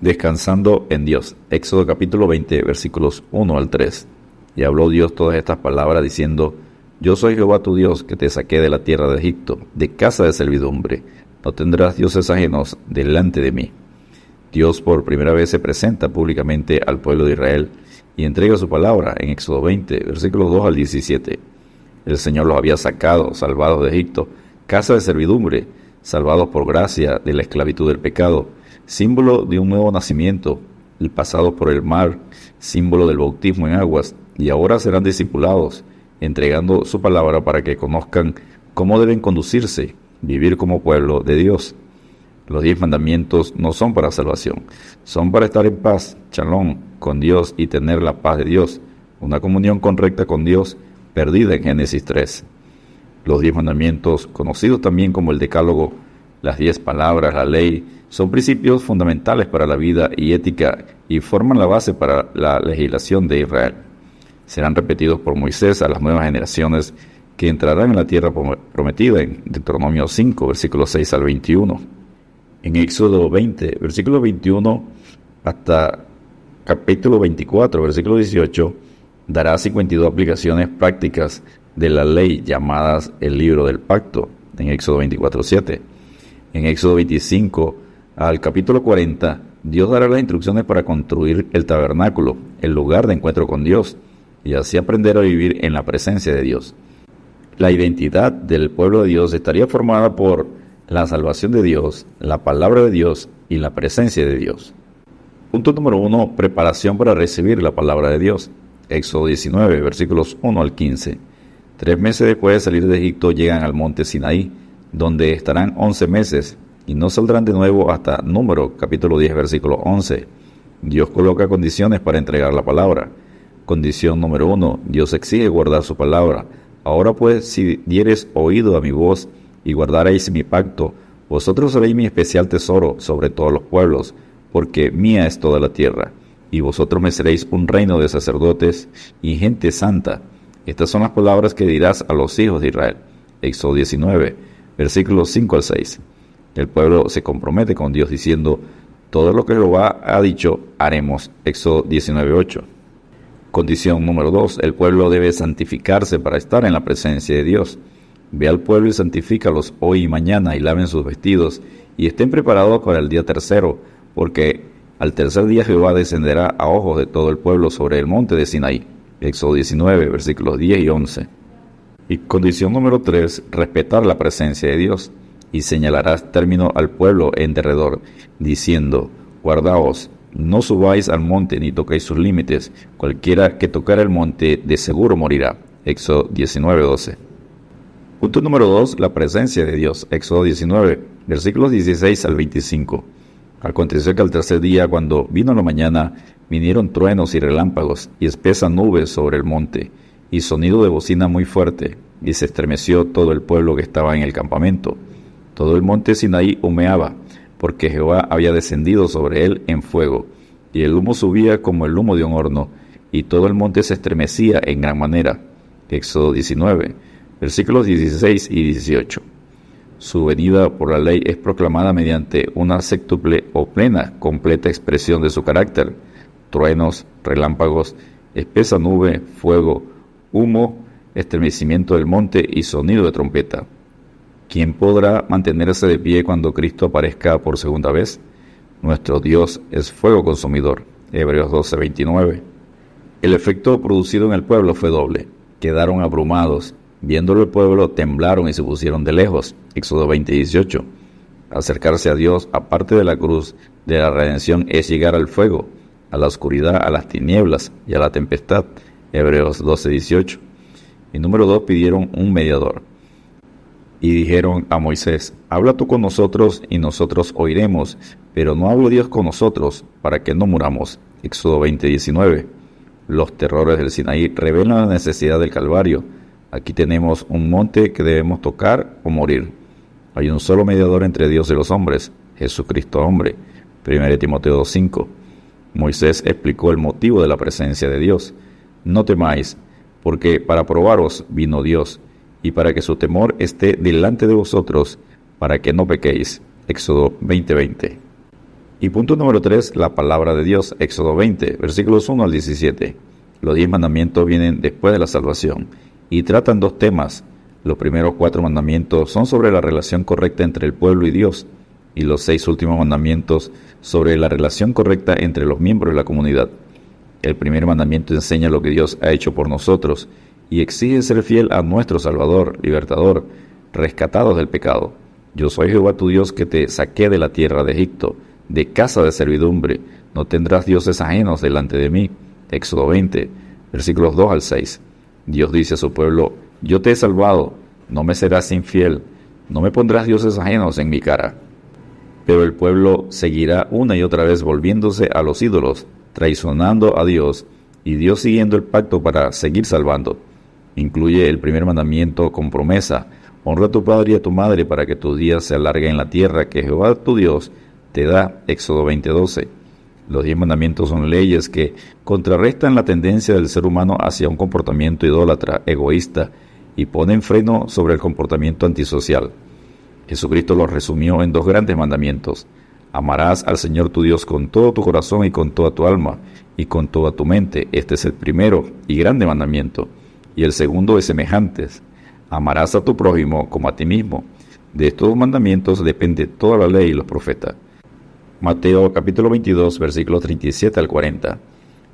Descansando en Dios. Éxodo capítulo 20, versículos 1 al 3. Y habló Dios todas estas palabras diciendo, Yo soy Jehová tu Dios, que te saqué de la tierra de Egipto, de casa de servidumbre. No tendrás dioses ajenos delante de mí. Dios por primera vez se presenta públicamente al pueblo de Israel y entrega su palabra en Éxodo 20, versículos 2 al 17. El Señor los había sacado, salvados de Egipto, casa de servidumbre, salvados por gracia de la esclavitud del pecado, símbolo de un nuevo nacimiento, el pasado por el mar, símbolo del bautismo en aguas, y ahora serán discipulados, entregando su palabra para que conozcan cómo deben conducirse, vivir como pueblo de Dios. Los diez mandamientos no son para salvación, son para estar en paz, chalón, con Dios y tener la paz de Dios, una comunión correcta con Dios perdida en Génesis 3. Los diez mandamientos, conocidos también como el Decálogo, las diez palabras, la ley, son principios fundamentales para la vida y ética y forman la base para la legislación de Israel. Serán repetidos por Moisés a las nuevas generaciones que entrarán en la tierra prometida en Deuteronomio 5, versículos 6 al 21. En Éxodo 20, versículo 21 hasta capítulo 24, versículo 18, dará 52 aplicaciones prácticas de la ley llamadas el libro del pacto, en Éxodo 24, 7. En Éxodo 25 al capítulo 40, Dios dará las instrucciones para construir el tabernáculo, el lugar de encuentro con Dios, y así aprender a vivir en la presencia de Dios. La identidad del pueblo de Dios estaría formada por la salvación de Dios, la palabra de Dios y la presencia de Dios. Punto número uno, preparación para recibir la palabra de Dios. Éxodo 19, versículos 1 al 15. Tres meses después de salir de Egipto llegan al monte Sinaí, donde estarán once meses y no saldrán de nuevo hasta número capítulo 10 versículo 11. Dios coloca condiciones para entregar la palabra. Condición número 1. Dios exige guardar su palabra. Ahora pues, si dieres oído a mi voz y guardaréis mi pacto, vosotros seréis mi especial tesoro sobre todos los pueblos, porque mía es toda la tierra, y vosotros me seréis un reino de sacerdotes y gente santa. Estas son las palabras que dirás a los hijos de Israel. Éxodo 19, versículos 5 al 6. El pueblo se compromete con Dios diciendo, todo lo que Jehová ha dicho haremos. Éxodo 19.8. Condición número 2. El pueblo debe santificarse para estar en la presencia de Dios. Ve al pueblo y santifícalos hoy y mañana y laven sus vestidos y estén preparados para el día tercero, porque al tercer día Jehová descenderá a ojos de todo el pueblo sobre el monte de Sinaí. Éxodo 19, versículos 10 y 11. Y condición número 3. Respetar la presencia de Dios y señalarás término al pueblo en derredor, diciendo, guardaos, no subáis al monte ni toquéis sus límites, cualquiera que tocar el monte de seguro morirá. Éxodo 19:12. Punto número 2. La presencia de Dios. Éxodo 19, versículos 16 al 25. Aconteció que al tercer día, cuando vino la mañana, vinieron truenos y relámpagos y espesa nube sobre el monte, y sonido de bocina muy fuerte, y se estremeció todo el pueblo que estaba en el campamento. Todo el monte Sinaí humeaba, porque Jehová había descendido sobre él en fuego, y el humo subía como el humo de un horno, y todo el monte se estremecía en gran manera. Éxodo 19, versículos 16 y 18. Su venida por la ley es proclamada mediante una sextuple o plena, completa expresión de su carácter, truenos, relámpagos, espesa nube, fuego, humo, estremecimiento del monte y sonido de trompeta. ¿Quién podrá mantenerse de pie cuando Cristo aparezca por segunda vez? Nuestro Dios es fuego consumidor. Hebreos 12:29. El efecto producido en el pueblo fue doble. Quedaron abrumados. Viéndolo el pueblo, temblaron y se pusieron de lejos. Éxodo 20:18. Acercarse a Dios, aparte de la cruz de la redención, es llegar al fuego, a la oscuridad, a las tinieblas y a la tempestad. Hebreos 12:18. Y número 2 pidieron un mediador y dijeron a Moisés, habla tú con nosotros y nosotros oiremos, pero no hablo Dios con nosotros para que no muramos. Éxodo 20:19. Los terrores del Sinaí revelan la necesidad del Calvario. Aquí tenemos un monte que debemos tocar o morir. Hay un solo mediador entre Dios y los hombres, Jesucristo hombre. 1 Timoteo 2:5. Moisés explicó el motivo de la presencia de Dios. No temáis, porque para probaros vino Dios y para que su temor esté delante de vosotros, para que no pequéis. Éxodo 20:20. Y punto número 3, la palabra de Dios, Éxodo 20, versículos 1 al 17. Los diez mandamientos vienen después de la salvación y tratan dos temas. Los primeros cuatro mandamientos son sobre la relación correcta entre el pueblo y Dios, y los seis últimos mandamientos sobre la relación correcta entre los miembros de la comunidad. El primer mandamiento enseña lo que Dios ha hecho por nosotros y exige ser fiel a nuestro Salvador, libertador, rescatados del pecado. Yo soy Jehová tu Dios que te saqué de la tierra de Egipto de casa de servidumbre, no tendrás dioses ajenos delante de mí. Éxodo 20, versículos 2 al 6. Dios dice a su pueblo, yo te he salvado, no me serás infiel, no me pondrás dioses ajenos en mi cara. Pero el pueblo seguirá una y otra vez volviéndose a los ídolos, traicionando a Dios, y Dios siguiendo el pacto para seguir salvando. Incluye el primer mandamiento con promesa, honra a tu padre y a tu madre para que tus días se alarguen en la tierra que Jehová tu Dios te da, Éxodo 20:12. Los diez mandamientos son leyes que contrarrestan la tendencia del ser humano hacia un comportamiento idólatra, egoísta, y ponen freno sobre el comportamiento antisocial. Jesucristo los resumió en dos grandes mandamientos. Amarás al Señor tu Dios con todo tu corazón y con toda tu alma y con toda tu mente. Este es el primero y grande mandamiento. Y el segundo es semejantes. Amarás a tu prójimo como a ti mismo. De estos mandamientos depende toda la ley y los profetas. Mateo capítulo 22 versículos 37 al 40.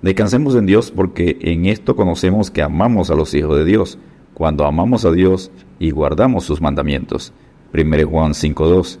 Descansemos en Dios porque en esto conocemos que amamos a los hijos de Dios, cuando amamos a Dios y guardamos sus mandamientos. 1 Juan 5.2.